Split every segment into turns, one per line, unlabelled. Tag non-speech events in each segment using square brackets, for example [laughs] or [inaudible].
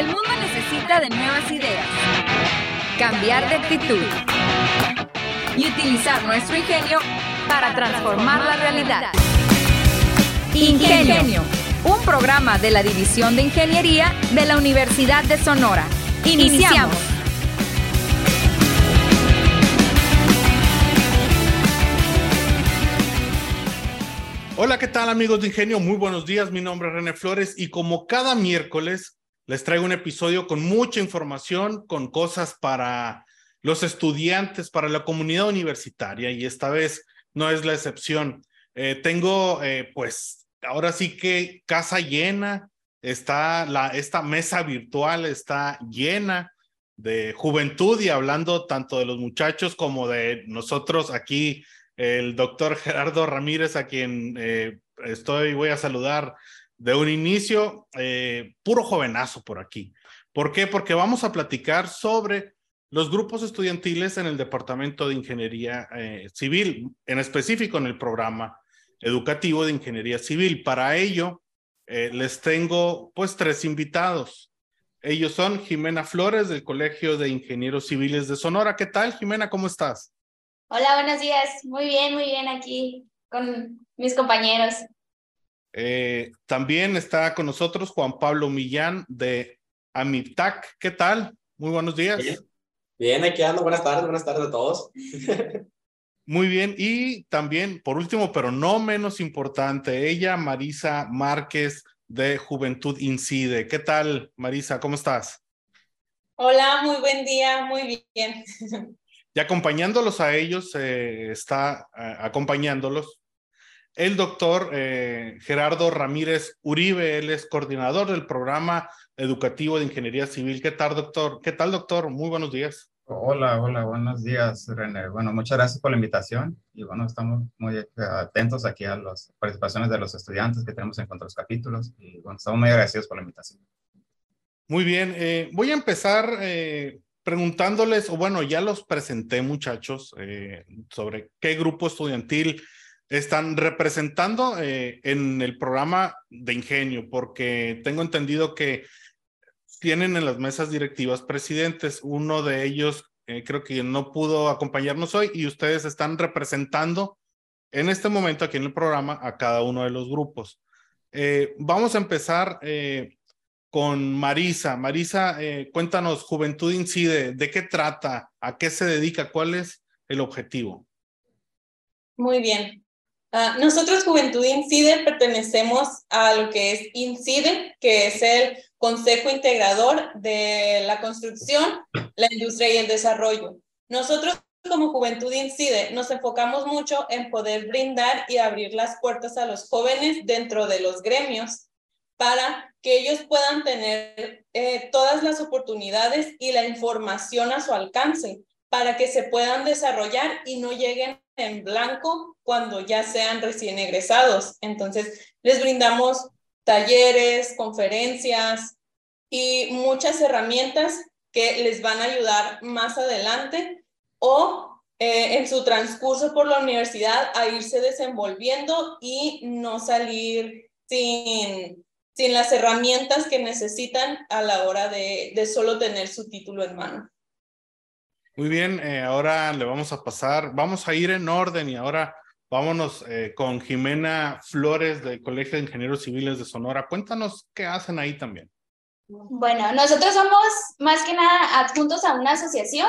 El mundo necesita de nuevas ideas, cambiar de actitud y utilizar nuestro ingenio para transformar la realidad. Ingenio, un programa de la División de Ingeniería de la Universidad de Sonora. Iniciamos.
Hola, ¿qué tal amigos de Ingenio? Muy buenos días, mi nombre es René Flores y como cada miércoles les traigo un episodio con mucha información, con cosas para los estudiantes, para la comunidad universitaria y esta vez no es la excepción. Eh, tengo eh, pues ahora sí que casa llena, está la, esta mesa virtual está llena de juventud y hablando tanto de los muchachos como de nosotros aquí el doctor Gerardo Ramírez, a quien eh, estoy, voy a saludar de un inicio, eh, puro jovenazo por aquí. ¿Por qué? Porque vamos a platicar sobre los grupos estudiantiles en el Departamento de Ingeniería eh, Civil, en específico en el programa educativo de Ingeniería Civil. Para ello, les tengo pues tres invitados. Ellos son Jimena Flores del Colegio de Ingenieros Civiles de Sonora. ¿Qué tal, Jimena? ¿Cómo estás?
Hola, buenos días. Muy bien, muy bien aquí con mis compañeros.
Eh, también está con nosotros Juan Pablo Millán de Amiptac. ¿Qué tal? Muy buenos días.
Bien. aquí ando. Buenas tardes, buenas tardes a todos. [laughs]
Muy bien. Y también, por último, pero no menos importante, ella, Marisa Márquez de Juventud Incide. ¿Qué tal, Marisa? ¿Cómo estás?
Hola, muy buen día, muy bien. [laughs]
Y acompañándolos a ellos, eh, está eh, acompañándolos el doctor eh, Gerardo Ramírez Uribe, él es coordinador del programa educativo de Ingeniería Civil. ¿Qué tal, doctor? ¿Qué tal, doctor? Muy buenos días.
Hola, hola, buenos días, René. Bueno, muchas gracias por la invitación y bueno, estamos muy atentos aquí a las participaciones de los estudiantes que tenemos en cuanto a los capítulos y bueno, estamos muy agradecidos por la invitación.
Muy bien, voy a empezar preguntándoles, o bueno, ya los presenté muchachos, eh, sobre qué grupo estudiantil están representando eh, en el programa de ingenio, porque tengo entendido que tienen en las mesas directivas presidentes, uno de ellos eh, creo que no pudo acompañarnos hoy y ustedes están representando en este momento aquí en el programa a cada uno de los grupos. vamos a empezar con Marisa. Marisa, eh, cuéntanos, Juventud Incide, ¿de qué trata? ¿A qué se dedica? ¿Cuál es el objetivo?
Muy bien. Ah, nosotros, Juventud Incide, pertenecemos a lo que es Incide, que es el Consejo Integrador de la Construcción, la Industria y el Desarrollo. Nosotros, como Juventud Incide, nos enfocamos mucho en poder brindar y abrir las puertas a los jóvenes dentro de los gremios para que ellos puedan tener eh, todas las oportunidades y la información a su alcance para que se puedan desarrollar y no lleguen en blanco cuando ya sean recién egresados. Entonces, les brindamos talleres, conferencias y muchas herramientas que les van a ayudar más adelante o eh, en su transcurso por la universidad a irse desenvolviendo y no salir sin sin las herramientas que necesitan a la hora de, de solo tener su título en mano.
Muy bien, eh, ahora le vamos a pasar, vamos a ir en orden y ahora vámonos eh, con Jimena Flores del Colegio de Ingenieros Civiles de Sonora. Cuéntanos qué hacen ahí también.
Bueno, nosotros somos más que nada adjuntos a una asociación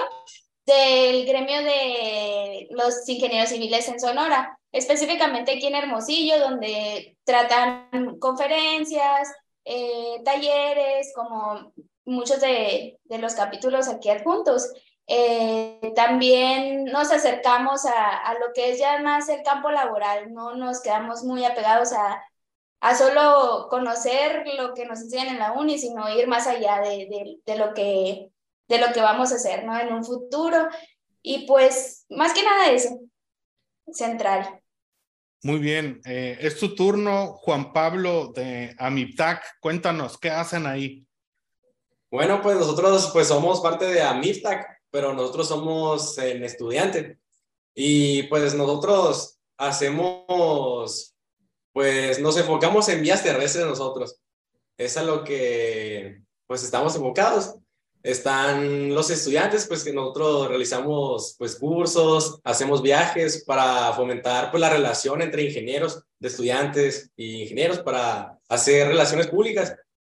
del gremio de los ingenieros civiles en Sonora específicamente aquí en Hermosillo, donde tratan conferencias, eh, talleres, como muchos de, los capítulos aquí adjuntos. Eh, también nos acercamos a, lo que es ya más el campo laboral, no nos quedamos muy apegados a, a solo conocer lo que nos enseñan en la uni, sino ir más allá de, de, lo, que, de lo que vamos a hacer ¿no? en un futuro. Y pues, más que nada eso, central.
Muy bien, eh, es tu turno, Juan Pablo de Amiptac. Cuéntanos, ¿qué hacen ahí?
Bueno, pues nosotros pues somos parte de Amiptac, pero nosotros somos el estudiante. Y pues nosotros hacemos, pues nos enfocamos en vías terrestres nosotros. Es a lo que pues estamos enfocados. Están los estudiantes, pues que nosotros realizamos pues cursos, hacemos viajes para fomentar pues la relación entre ingenieros de estudiantes y ingenieros para hacer relaciones públicas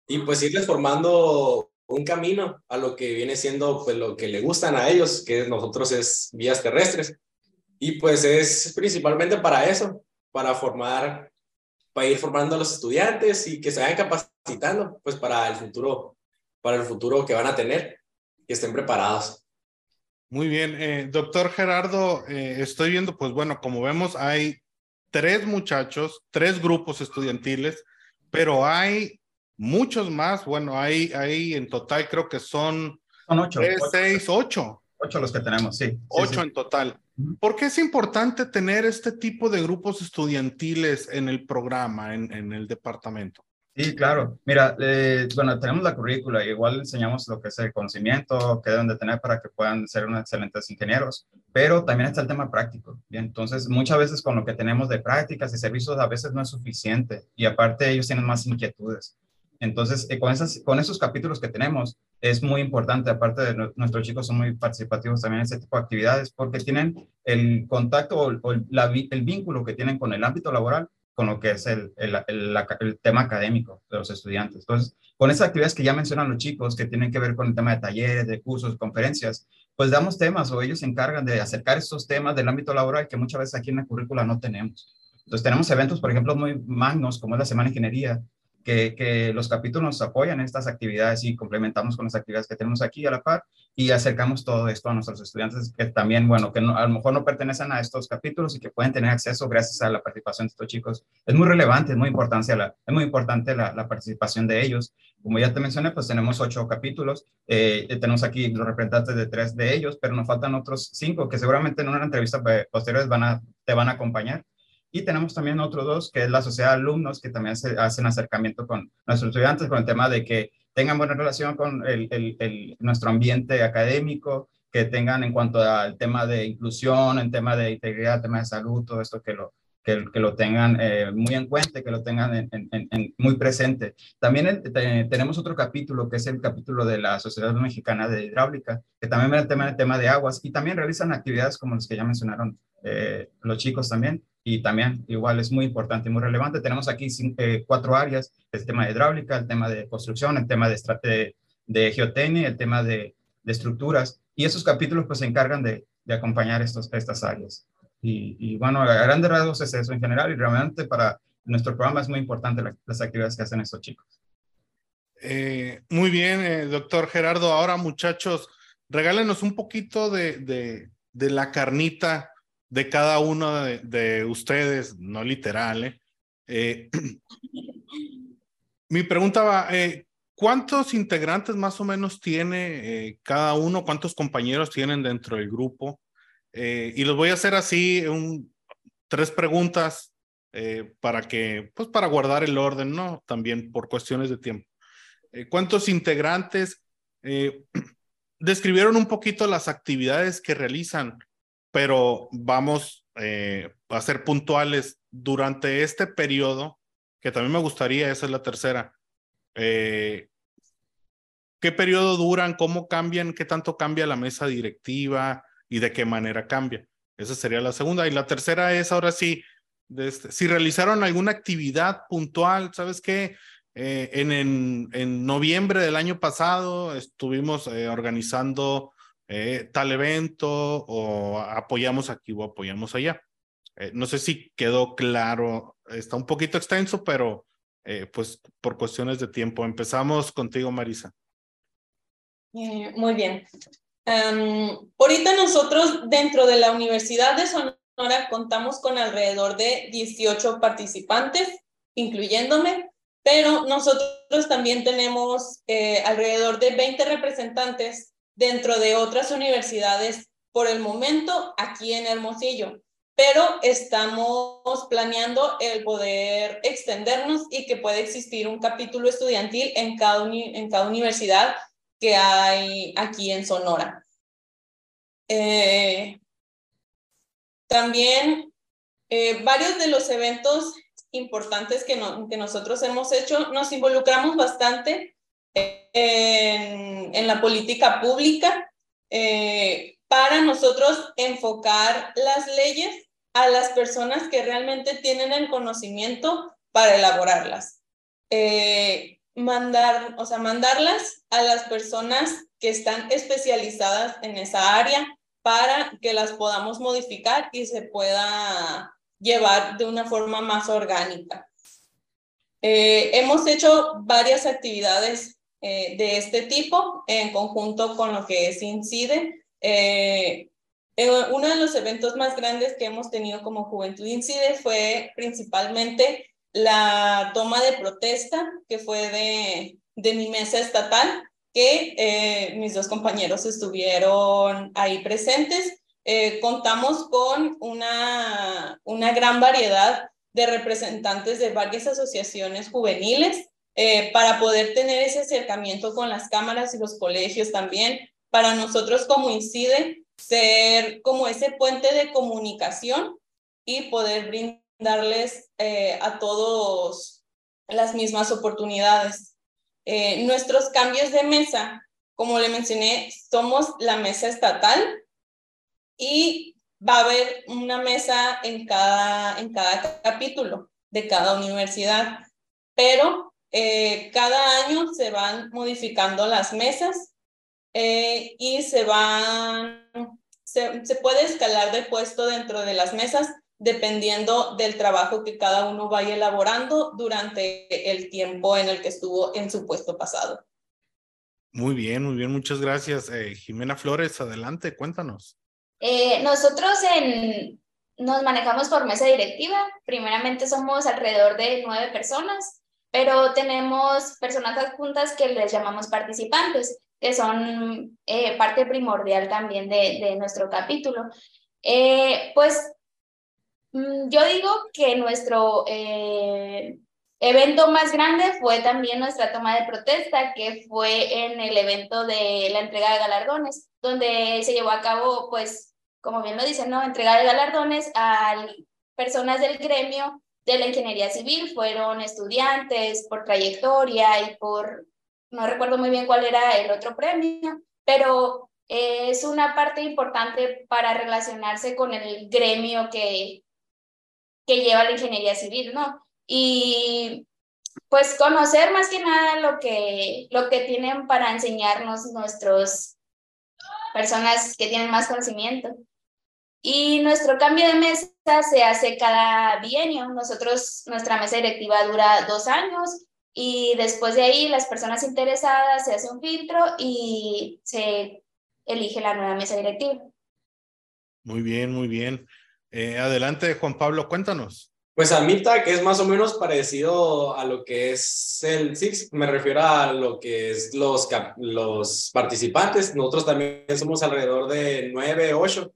y pues irles formando un camino a lo que viene siendo pues lo que le gustan a ellos, que nosotros es vías terrestres. Y pues es principalmente para eso, para formar, para ir formando a los estudiantes y que se vayan capacitando pues para el futuro para el futuro que van a tener, que estén preparados.
Muy bien, eh, doctor Gerardo, eh, estoy viendo, pues bueno, como vemos, hay tres muchachos, tres grupos estudiantiles, pero hay muchos más. Bueno, hay, hay en total creo que son,
son ocho,
tres, seis, ocho.
Ocho los que tenemos, sí.
ocho en total. ¿Por qué es importante tener este tipo de grupos estudiantiles en el programa, en, en el departamento?
Sí, claro. Mira, eh, bueno, tenemos la currícula, igual enseñamos lo que es el conocimiento que deben de tener para que puedan ser unos excelentes ingenieros, pero también está el tema práctico. Entonces, muchas veces con lo que tenemos de prácticas y servicios a veces no es suficiente y aparte ellos tienen más inquietudes. Entonces, eh, con, esas, con esos capítulos que tenemos, es muy importante, aparte de nuestros chicos son muy participativos también en ese tipo de actividades, porque tienen el contacto o, el vínculo que tienen con el ámbito laboral con lo que es el, el, el, tema académico de los estudiantes. Entonces, con esas actividades que ya mencionan los chicos, que tienen que ver con el tema de talleres, de cursos, conferencias, pues damos temas o ellos se encargan de acercar estos temas del ámbito laboral que muchas veces aquí en la currícula no tenemos. Entonces, tenemos eventos, por ejemplo, muy magnos, como es la Semana de Ingeniería, que, los capítulos nos apoyan en estas actividades y complementamos con las actividades que tenemos aquí a la par y acercamos todo esto a nuestros estudiantes que también, bueno, que a lo mejor no pertenecen a estos capítulos y que pueden tener acceso gracias a la participación de estos chicos. Es muy relevante, es muy importante la, es muy importante la, participación de ellos. Como ya te mencioné, pues tenemos ocho capítulos, eh, tenemos aquí los representantes de tres de ellos, pero nos faltan otros cinco que seguramente en una entrevista eh, posterior van a, te van a acompañar. Y tenemos también otros dos, que es la sociedad de alumnos, que también hacen acercamiento con nuestros estudiantes con el tema de que tengan buena relación con el, el, nuestro ambiente académico, que tengan en cuanto al tema de inclusión, en tema de integridad, tema de salud, todo esto que lo, que, que lo tengan eh, muy en cuenta, que lo tengan en, en, muy presente. También tenemos otro capítulo, que es el capítulo de la Sociedad Mexicana de Hidráulica, que también ve el tema, el tema de aguas y también realizan actividades como las que ya mencionaron eh, los chicos también y también igual es muy importante y muy relevante. Tenemos aquí eh, cuatro áreas, el tema de hidráulica, el tema de construcción, el tema de, de, de geotecnia, el tema de, estructuras, y esos capítulos pues se encargan de, acompañar estos, estas áreas. Y, y, bueno, a grandes rasgos es eso en general, y realmente para nuestro programa es muy importante las actividades que hacen estos chicos.
Eh, muy bien, eh, doctor Gerardo. Ahora, muchachos, regálenos un poquito de, de la carnita de cada uno de, ustedes, no literal. ¿eh? eh [clears throat] mi pregunta va, eh, ¿cuántos integrantes más o menos tiene cada uno? ¿Cuántos compañeros tienen dentro del grupo? y los voy a hacer así, tres preguntas para que, pues para guardar el orden, ¿no? También por cuestiones de tiempo. ¿Cuántos integrantes [clears throat] describieron un poquito las actividades que realizan pero vamos eh, a ser puntuales durante este periodo, que también me gustaría, esa es la tercera. Eh, ¿Qué periodo duran? ¿Cómo cambian? ¿Qué tanto cambia la mesa directiva? ¿Y de qué manera cambia? Esa sería la segunda. Y la tercera es, ahora sí, este, si realizaron alguna actividad puntual, ¿sabes qué? Eh, en, en, en, noviembre del año pasado estuvimos organizando eh, tal evento o apoyamos aquí o apoyamos allá. Eh, no sé si quedó claro, está un poquito extenso, pero eh, pues por cuestiones de tiempo. Empezamos contigo, Marisa.
muy bien. Em, ahorita nosotros dentro de la Universidad de Sonora contamos con alrededor de 18 participantes, incluyéndome, pero nosotros también tenemos alrededor de 20 representantes dentro de otras universidades por el momento aquí en Hermosillo, pero estamos planeando el poder extendernos y que pueda existir un capítulo estudiantil en cada, en cada universidad que hay aquí en Sonora. Eh, también eh, varios de los eventos importantes que, que nosotros hemos hecho, nos involucramos bastante en, en la política pública eh, para nosotros enfocar las leyes a las personas que realmente tienen el conocimiento para elaborarlas. Eh, mandar, o sea, mandarlas a las personas que están especializadas en esa área para que las podamos modificar y se pueda llevar de una forma más orgánica. Eh, hemos hecho varias actividades eh, de este tipo en conjunto con lo que es INCIDE. Eh, uno de los eventos más grandes que hemos tenido como Juventud INCIDE fue principalmente la toma de protesta que fue de, de mi mesa estatal, que eh, mis dos compañeros estuvieron ahí presentes. contamos con una, una gran variedad de representantes de varias asociaciones juveniles eh, para poder tener ese acercamiento con las cámaras y los colegios también, para nosotros como INCIDE, ser como ese puente de comunicación y poder brindarles eh, a todos las mismas oportunidades. Eh, nuestros cambios de mesa, como le mencioné, somos la mesa estatal y va a haber una mesa en cada, en cada capítulo de cada universidad, pero eh, cada año se van modificando las mesas eh, y se van, se, se puede escalar de puesto dentro de las mesas dependiendo del trabajo que cada uno vaya elaborando durante el tiempo en el que estuvo en su puesto pasado.
Muy bien, muy bien, muchas gracias. Eh, Jimena Flores, adelante, cuéntanos.
Eh, nosotros en, nos manejamos por mesa directiva. Primeramente somos alrededor de nueve personas, pero tenemos personas adjuntas que les llamamos participantes, que son eh, parte primordial también de, nuestro capítulo. Eh, pues mm, yo digo que nuestro evento más grande fue también nuestra toma de protesta, que fue en el evento de la entrega de galardones, donde se llevó a cabo pues como bien lo dicen, ¿no? Entregar de galardones a personas del gremio de la ingeniería civil, fueron estudiantes por trayectoria y por, no recuerdo muy bien cuál era el otro premio, pero es una parte importante para relacionarse con el gremio que, que lleva la ingeniería civil, ¿no? Y pues conocer más que nada lo que, lo que tienen para enseñarnos nuestros personas que tienen más conocimiento. Y nuestro cambio de mesa se hace cada bienio. Nosotros, nuestra mesa directiva dura dos años y después de ahí las personas interesadas se hace un filtro y se elige la nueva mesa directiva.
Muy bien, muy bien. Eh, adelante, Juan Pablo, cuéntanos.
Pues a MIPTA, que es más o menos parecido a lo que es el SIX, me refiero a lo que es los, los participantes. Nosotros también somos alrededor de nueve, ocho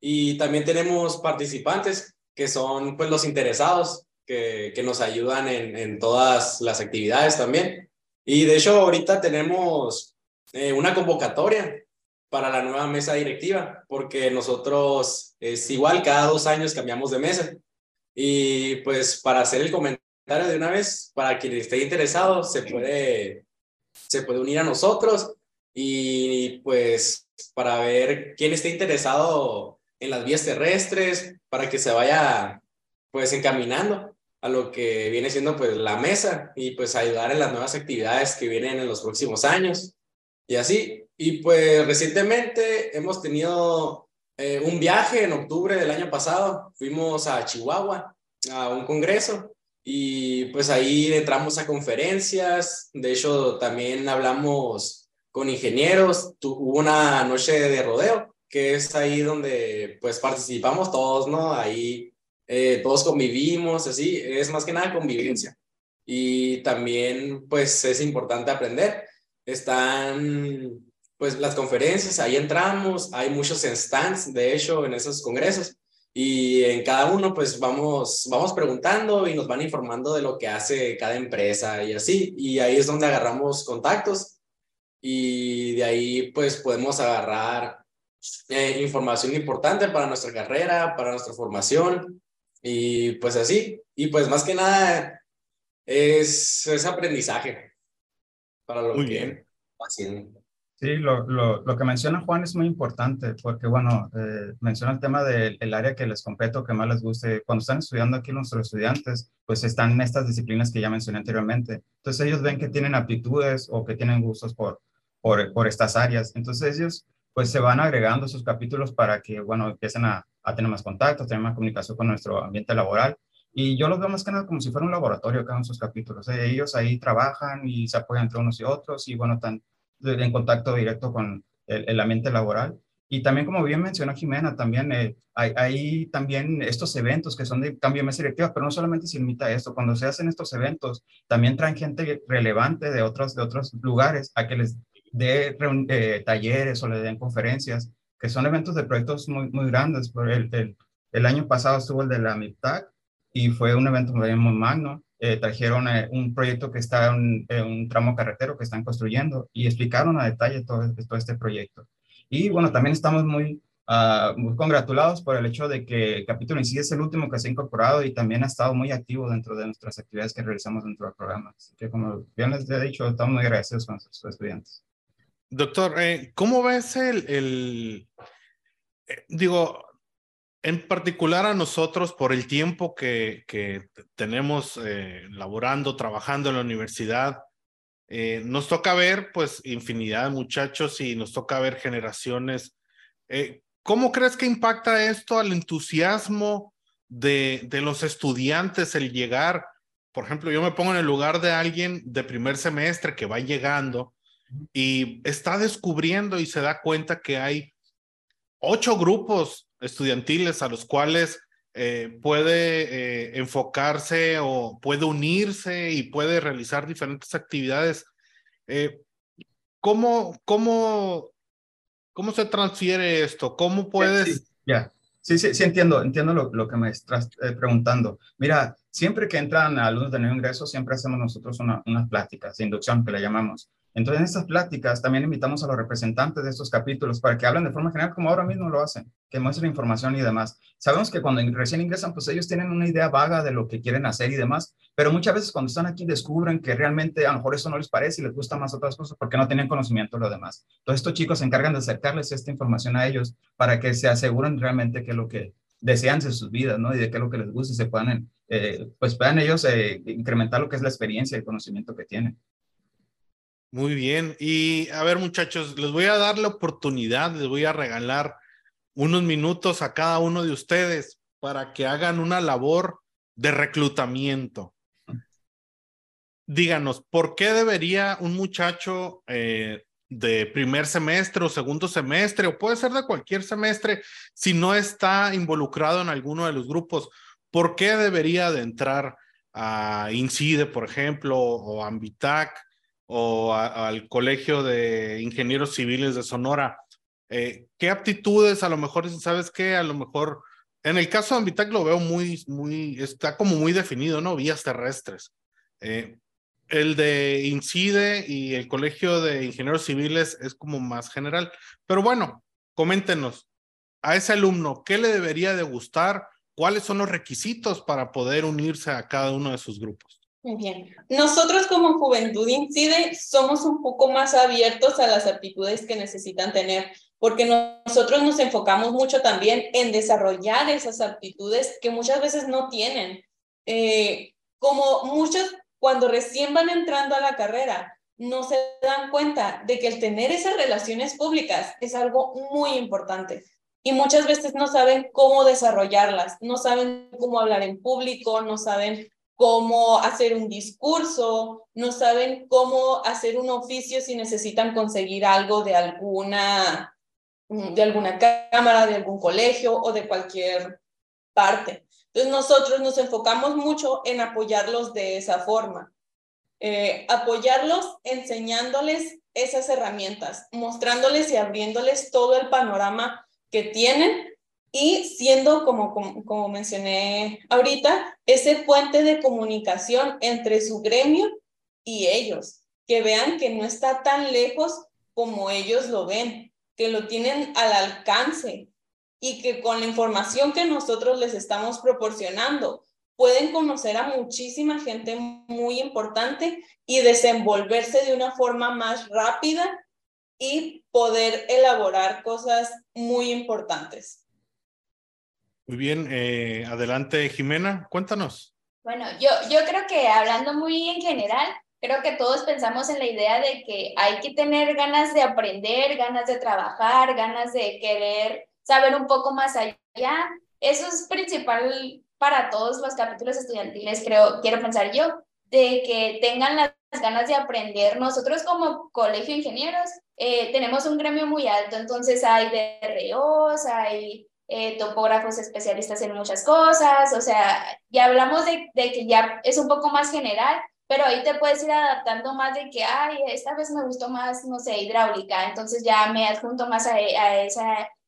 y también tenemos participantes que son pues los interesados que, que nos ayudan en, en, todas las actividades también. Y de hecho ahorita tenemos eh, una convocatoria para la nueva mesa directiva, porque nosotros es igual, cada dos años cambiamos de mesa. Y pues para hacer el comentario de una vez, para quien esté interesado, se puede, se puede unir a nosotros y pues para ver quién esté interesado en las vías terrestres para que se vaya pues encaminando a lo que viene siendo pues la mesa y pues ayudar en las nuevas actividades que vienen en los próximos años. Y así. Y pues recientemente hemos tenido eh, un viaje en octubre del año pasado, fuimos a Chihuahua a un congreso y pues ahí entramos a conferencias, de hecho también hablamos con ingenieros, hubo una noche de rodeo que es ahí donde pues participamos todos, ¿no? Ahí eh, todos convivimos, así, es más que nada convivencia. Y también pues es importante aprender. Están pues las conferencias, ahí entramos, hay muchos stands, de hecho, en esos congresos. Y en cada uno, pues vamos, vamos preguntando y nos van informando de lo que hace cada empresa y así. Y ahí es donde agarramos contactos y de ahí, pues podemos agarrar eh, información importante para nuestra carrera, para nuestra formación y pues así. Y pues más que nada es, es aprendizaje. para lo
Muy
que
bien.
haciendo.
Sí, lo, lo, lo, que menciona Juan es muy importante porque, bueno, eh, menciona el tema del el área que les compete o que más les guste. Cuando están estudiando aquí nuestros estudiantes, pues están en estas disciplinas que ya mencioné anteriormente. Entonces ellos ven que tienen aptitudes o que tienen gustos por, por, por estas áreas. Entonces ellos pues se van agregando sus capítulos para que, bueno, empiecen a, a tener más contactos, tener más comunicación con nuestro ambiente laboral. Y yo los veo más que nada como si fuera un laboratorio cada uno de sus capítulos. Eh, ellos ahí trabajan y se apoyan entre unos y otros y, bueno, están en contacto directo con el, el, ambiente laboral. Y también, como bien mencionó Jimena, también eh, hay, hay, también estos eventos que son de cambio de mesa directiva, pero no solamente se limita a esto. Cuando se hacen estos eventos, también traen gente relevante de otros, de otros lugares a que les dé eh, talleres o les den conferencias, que son eventos de proyectos muy, muy grandes. Por el, el, el año pasado estuvo el de la MIPTAC y fue un evento muy, muy magno eh, trajeron eh, un proyecto que está en, un tramo carretero que están construyendo y explicaron a detalle todo, todo este proyecto. Y bueno, también estamos muy, uh, muy congratulados por el hecho de que el capítulo en sí es el último que se ha incorporado y también ha estado muy activo dentro de nuestras actividades que realizamos dentro del programa. Así que como bien les he dicho, estamos muy agradecidos con nuestros estudiantes.
Doctor, eh, ¿cómo ves el, eh, digo, en particular a nosotros, por el tiempo que, que tenemos eh, laborando, trabajando en la universidad, nos toca ver pues infinidad de muchachos y nos toca ver generaciones. ¿Cómo crees que impacta esto al entusiasmo de, de los estudiantes el llegar? Por ejemplo, yo me pongo en el lugar de alguien de primer semestre que va llegando y está descubriendo y se da cuenta que hay ocho grupos estudiantiles a los cuales eh, puede eh, enfocarse o puede unirse y puede realizar diferentes actividades. Eh, ¿cómo, cómo, ¿Cómo se transfiere esto? ¿Cómo puedes...?
Ya, sí, yeah. sí, sí, sí, entiendo, entiendo lo, lo que me estás preguntando. Mira, siempre que entran alumnos de nuevo ingreso, siempre hacemos nosotros una, unas pláticas de inducción que le llamamos. Entonces, en estas pláticas también invitamos a los representantes de estos capítulos para que hablen de forma general como ahora mismo lo hacen, que muestren información y demás. Sabemos que cuando recién ingresan, pues ellos tienen una idea vaga de lo que quieren hacer y demás, pero muchas veces cuando están aquí descubren que realmente a lo mejor eso no les parece y les gusta más otras cosas porque no tienen conocimiento de lo demás. Entonces, estos chicos se encargan de acercarles esta información a ellos para que se aseguren realmente que lo que desean de sus vidas, ¿no? Y de qué es lo que les gusta y se puedan, eh, pues puedan ellos eh, incrementar lo que es la experiencia y el conocimiento que tienen.
Muy bien. Y a ver, muchachos, les voy a dar la oportunidad, les voy a regalar unos minutos a cada uno de ustedes para que hagan una labor de reclutamiento. Díganos, ¿por qué debería un muchacho eh, de primer semestre o segundo semestre, o puede ser de cualquier semestre, si no está involucrado en alguno de los grupos, ¿por qué debería de entrar a INCIDE, por ejemplo, o a Ambitac? O al Colegio de Ingenieros Civiles de Sonora. Eh, ¿Qué aptitudes a lo mejor, sabes qué? A lo mejor, en el caso de Ambitac lo veo muy, muy, está como muy definido, ¿no? Vías terrestres. Eh, el de INCIDE y el Colegio de Ingenieros Civiles es como más general. Pero bueno, coméntenos a ese alumno, ¿qué le debería de gustar? ¿Cuáles son los requisitos para poder unirse a cada uno de sus grupos?
Bien. Nosotros como Juventud Incide somos un poco más abiertos a las aptitudes que necesitan tener, porque nosotros nos enfocamos mucho también en desarrollar esas aptitudes que muchas veces no tienen. Eh, como muchos cuando recién van entrando a la carrera, no se dan cuenta de que el tener esas relaciones públicas es algo muy importante. Y muchas veces no saben cómo desarrollarlas, no saben cómo hablar en público, no saben cómo hacer un discurso, no saben cómo hacer un oficio si necesitan conseguir algo de alguna, de alguna cámara, de algún colegio o de cualquier parte. Entonces nosotros nos enfocamos mucho en apoyarlos de esa forma, eh, apoyarlos enseñándoles esas herramientas, mostrándoles y abriéndoles todo el panorama que tienen y siendo, como, como, mencioné ahorita, ese puente de comunicación entre su gremio y ellos, que vean que no está tan lejos como ellos lo ven, que lo tienen al alcance y que con la información que nosotros les estamos proporcionando pueden conocer a muchísima gente muy importante y desenvolverse de una forma más rápida y poder elaborar cosas muy importantes.
Muy bien, eh, adelante Jimena, cuéntanos.
Bueno, yo, yo creo que hablando muy en general, creo que todos pensamos en la idea de que hay que tener ganas de aprender, ganas de trabajar, ganas de querer saber un poco más allá. Eso es principal para todos los capítulos estudiantiles, creo, quiero pensar yo, de que tengan las ganas de aprender. Nosotros como colegio de ingenieros eh, tenemos un gremio muy alto, entonces hay DROs, hay eh, topógrafos especialistas en muchas cosas, o sea, ya hablamos de, que ya es un poco más general, pero ahí te puedes ir adaptando más de que, ay, esta vez me gustó más, no sé, hidráulica, entonces ya me adjunto más a, a ese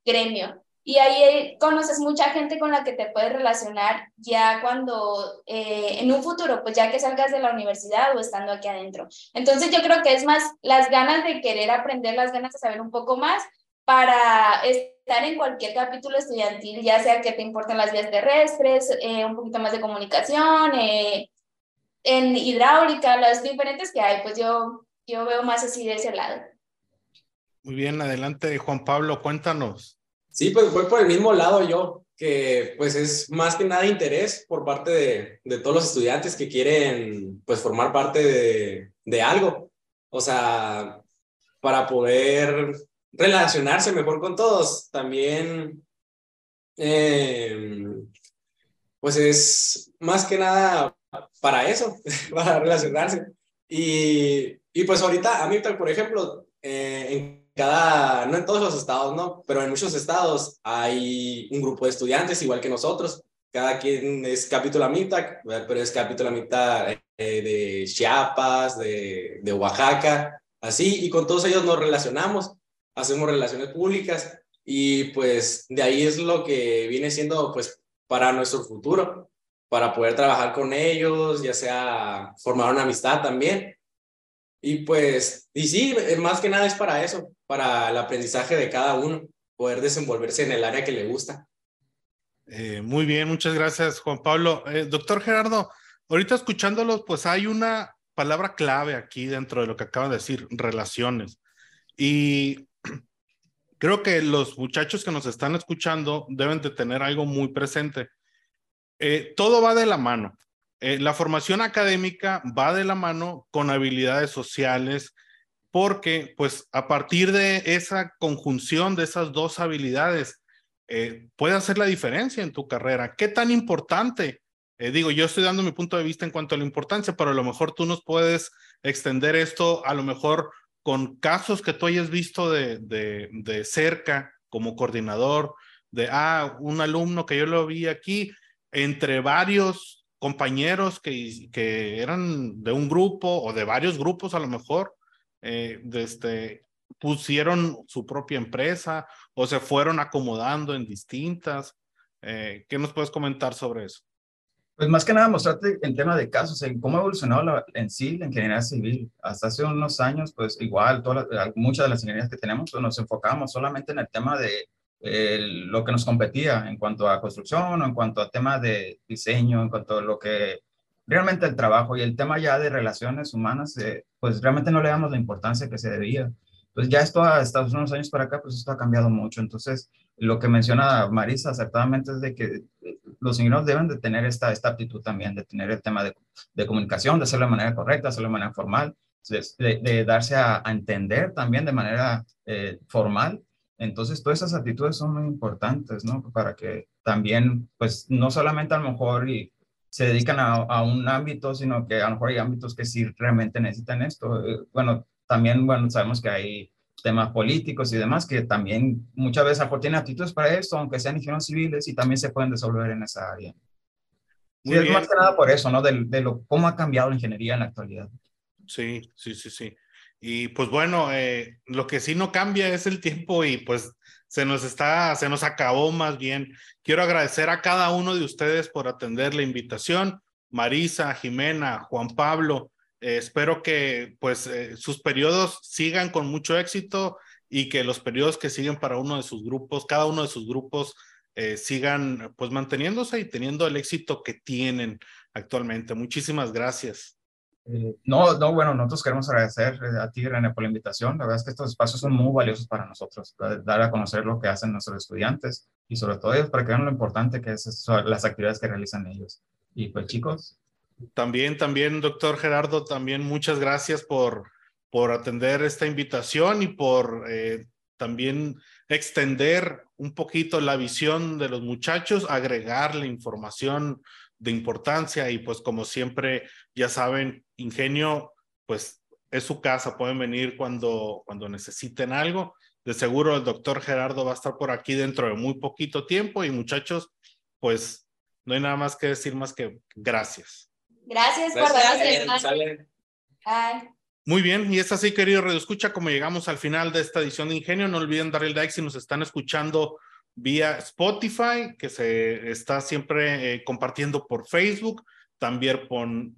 gremio. Y ahí conoces mucha gente con la que te puedes relacionar ya cuando, eh, en un futuro, pues ya que salgas de la universidad o estando aquí adentro. Entonces yo creo que es más las ganas de querer aprender, las ganas de saber un poco más para estar en cualquier capítulo estudiantil, ya sea que te importen las vías terrestres, eh, un poquito más de comunicación, eh, en hidráulica, las diferentes que hay, pues yo, yo veo más así de ese lado.
Muy bien, adelante Juan Pablo, cuéntanos.
Sí, pues voy por el mismo lado yo, que pues es más que nada interés por parte de, de todos los estudiantes que quieren pues formar parte de, de algo. O sea, para poder relacionarse mejor con todos. También, eh, pues es más que nada para eso, [laughs] para relacionarse. Y, y pues ahorita, a por ejemplo, eh, en cada, no en todos los estados, ¿no? Pero en muchos estados hay un grupo de estudiantes igual que nosotros. Cada quien es capítulo a pero es capítulo a eh, de Chiapas, de, de Oaxaca, así, y con todos ellos nos relacionamos hacemos relaciones públicas y pues de ahí es lo que viene siendo pues para nuestro futuro, para poder trabajar con ellos, ya sea formar una amistad también. Y pues, y sí, más que nada es para eso, para el aprendizaje de cada uno, poder desenvolverse en el área que le gusta.
Eh, muy bien, muchas gracias Juan Pablo. Eh, doctor Gerardo, ahorita escuchándolos, pues hay una palabra clave aquí dentro de lo que acaban de decir, relaciones. Y creo que los muchachos que nos están escuchando deben de tener algo muy presente. Eh, todo va de la mano. Eh, la formación académica va de la mano con habilidades sociales, porque pues a partir de esa conjunción de esas dos habilidades, eh, puede hacer la diferencia en tu carrera. ¿Qué tan importante? digo, yo estoy dando mi punto de vista en cuanto a la importancia, pero a lo mejor tú nos puedes extender esto a lo mejor con casos que tú hayas visto de, de, cerca como coordinador, de, ah, un alumno que yo lo vi aquí, entre varios compañeros que, que eran de un grupo o de varios grupos a lo mejor, eh, este, pusieron su propia empresa o se fueron acomodando en distintas. Eh, ¿Qué nos puedes comentar sobre eso?
Pues más que nada mostrarte en tema de casos, en cómo ha evolucionado la, en sí la ingeniería civil. Hasta hace unos años, pues igual, todas muchas de las ingenierías que tenemos, pues nos enfocamos solamente en el tema de lo que nos competía en cuanto a construcción o en cuanto a tema de diseño, en cuanto a lo que realmente el trabajo y el tema ya de relaciones humanas, eh, pues realmente no le damos la importancia que se debía. Pues ya esto, hasta unos años para acá, pues esto ha cambiado mucho. Entonces, lo que menciona Marisa acertadamente es de que los ingenieros deben de tener esta, esta aptitud también, de tener el tema de, de comunicación, de hacerlo de manera correcta, hacerlo de manera formal, de, darse a, a, entender también de manera eh, formal. Entonces, todas esas actitudes son muy importantes, ¿no? Para que también, pues, no solamente a lo mejor y se dedican a, a, un ámbito, sino que a lo mejor hay ámbitos que sí realmente necesitan esto. Eh, bueno, también, bueno, sabemos que hay temas políticos y demás, que también muchas veces tienen actitudes para esto, aunque sean ingenieros civiles, y también se pueden desenvolver en esa área. y es más que nada por eso, ¿no? De, de, lo, cómo ha cambiado la ingeniería en la actualidad.
Sí, sí, sí, sí. Y pues bueno, eh, lo que sí no cambia es el tiempo y pues se nos está, se nos acabó más bien. Quiero agradecer a cada uno de ustedes por atender la invitación. Marisa, Jimena, Juan Pablo, eh, espero que pues eh, sus periodos sigan con mucho éxito y que los periodos que siguen para uno de sus grupos, cada uno de sus grupos eh, sigan pues manteniéndose y teniendo el éxito que tienen actualmente. Muchísimas gracias.
Eh, no, no, bueno, nosotros queremos agradecer eh, a ti, René, por la invitación. La verdad es que estos espacios son muy valiosos para nosotros, dar a conocer lo que hacen nuestros estudiantes y sobre todo ellos para que vean lo importante que es las actividades que realizan ellos. Y pues chicos.
También, también, doctor Gerardo, también muchas gracias por, por atender esta invitación y por también extender un poquito la visión de los muchachos, agregarle información de importancia y pues como siempre, ya saben, Ingenio, pues es su casa, pueden venir cuando, cuando necesiten algo. De seguro el doctor Gerardo va a estar por aquí dentro de muy poquito tiempo y muchachos, pues no hay nada más que decir más que gracias.
Gracias, por
darnos muy bien, y es así, querido Radio Escucha, como llegamos al final de esta edición de Ingenio. No olviden darle like si nos están escuchando vía Spotify, que se está siempre eh, compartiendo por Facebook, también,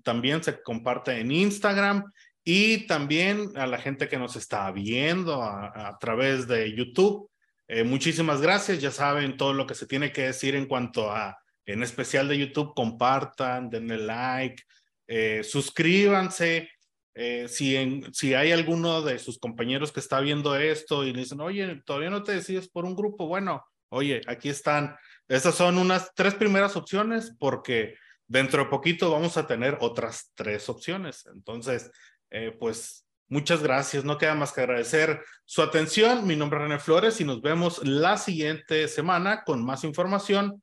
también se comparte en Instagram y también a la gente que nos está viendo a, través de YouTube. Eh, muchísimas gracias, ya saben todo lo que se tiene que decir en cuanto a, en especial de YouTube, compartan, denle like, eh, suscríbanse eh, si, si hay alguno de sus compañeros que está viendo esto y le dicen, oye, todavía no te decides por un grupo, bueno, oye, aquí están. Estas son unas tres primeras opciones porque dentro de poquito vamos a tener otras tres opciones. Entonces, eh, pues muchas gracias. No queda más que agradecer su atención. Mi nombre es René Flores y nos vemos la siguiente semana con más información.